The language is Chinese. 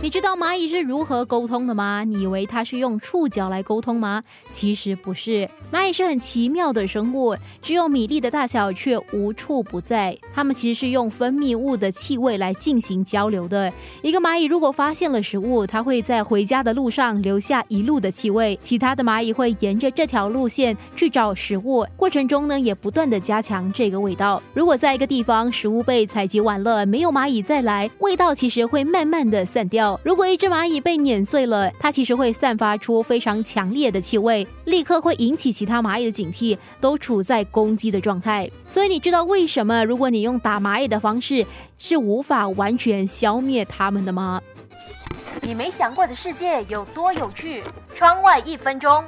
你知道蚂蚁是如何沟通的吗？你以为它是用触角来沟通吗？其实不是，蚂蚁是很奇妙的生物，只有米粒的大小，却无处不在。它们其实是用分泌物的气味来进行交流的。一个蚂蚁如果发现了食物，它会在回家的路上留下一路的气味，其他的蚂蚁会沿着这条路线去找食物，过程中呢也不断的加强这个味道。如果在一个地方食物被采集完了，没有蚂蚁再来，味道其实会慢慢的散掉。如果一只蚂蚁被碾碎了，它其实会散发出非常强烈的气味，立刻会引起其他蚂蚁的警惕，都处在攻击的状态。所以你知道为什么如果你用打蚂蚁的方式是无法完全消灭它们的吗？你没想过的世界有多有趣？窗外一分钟，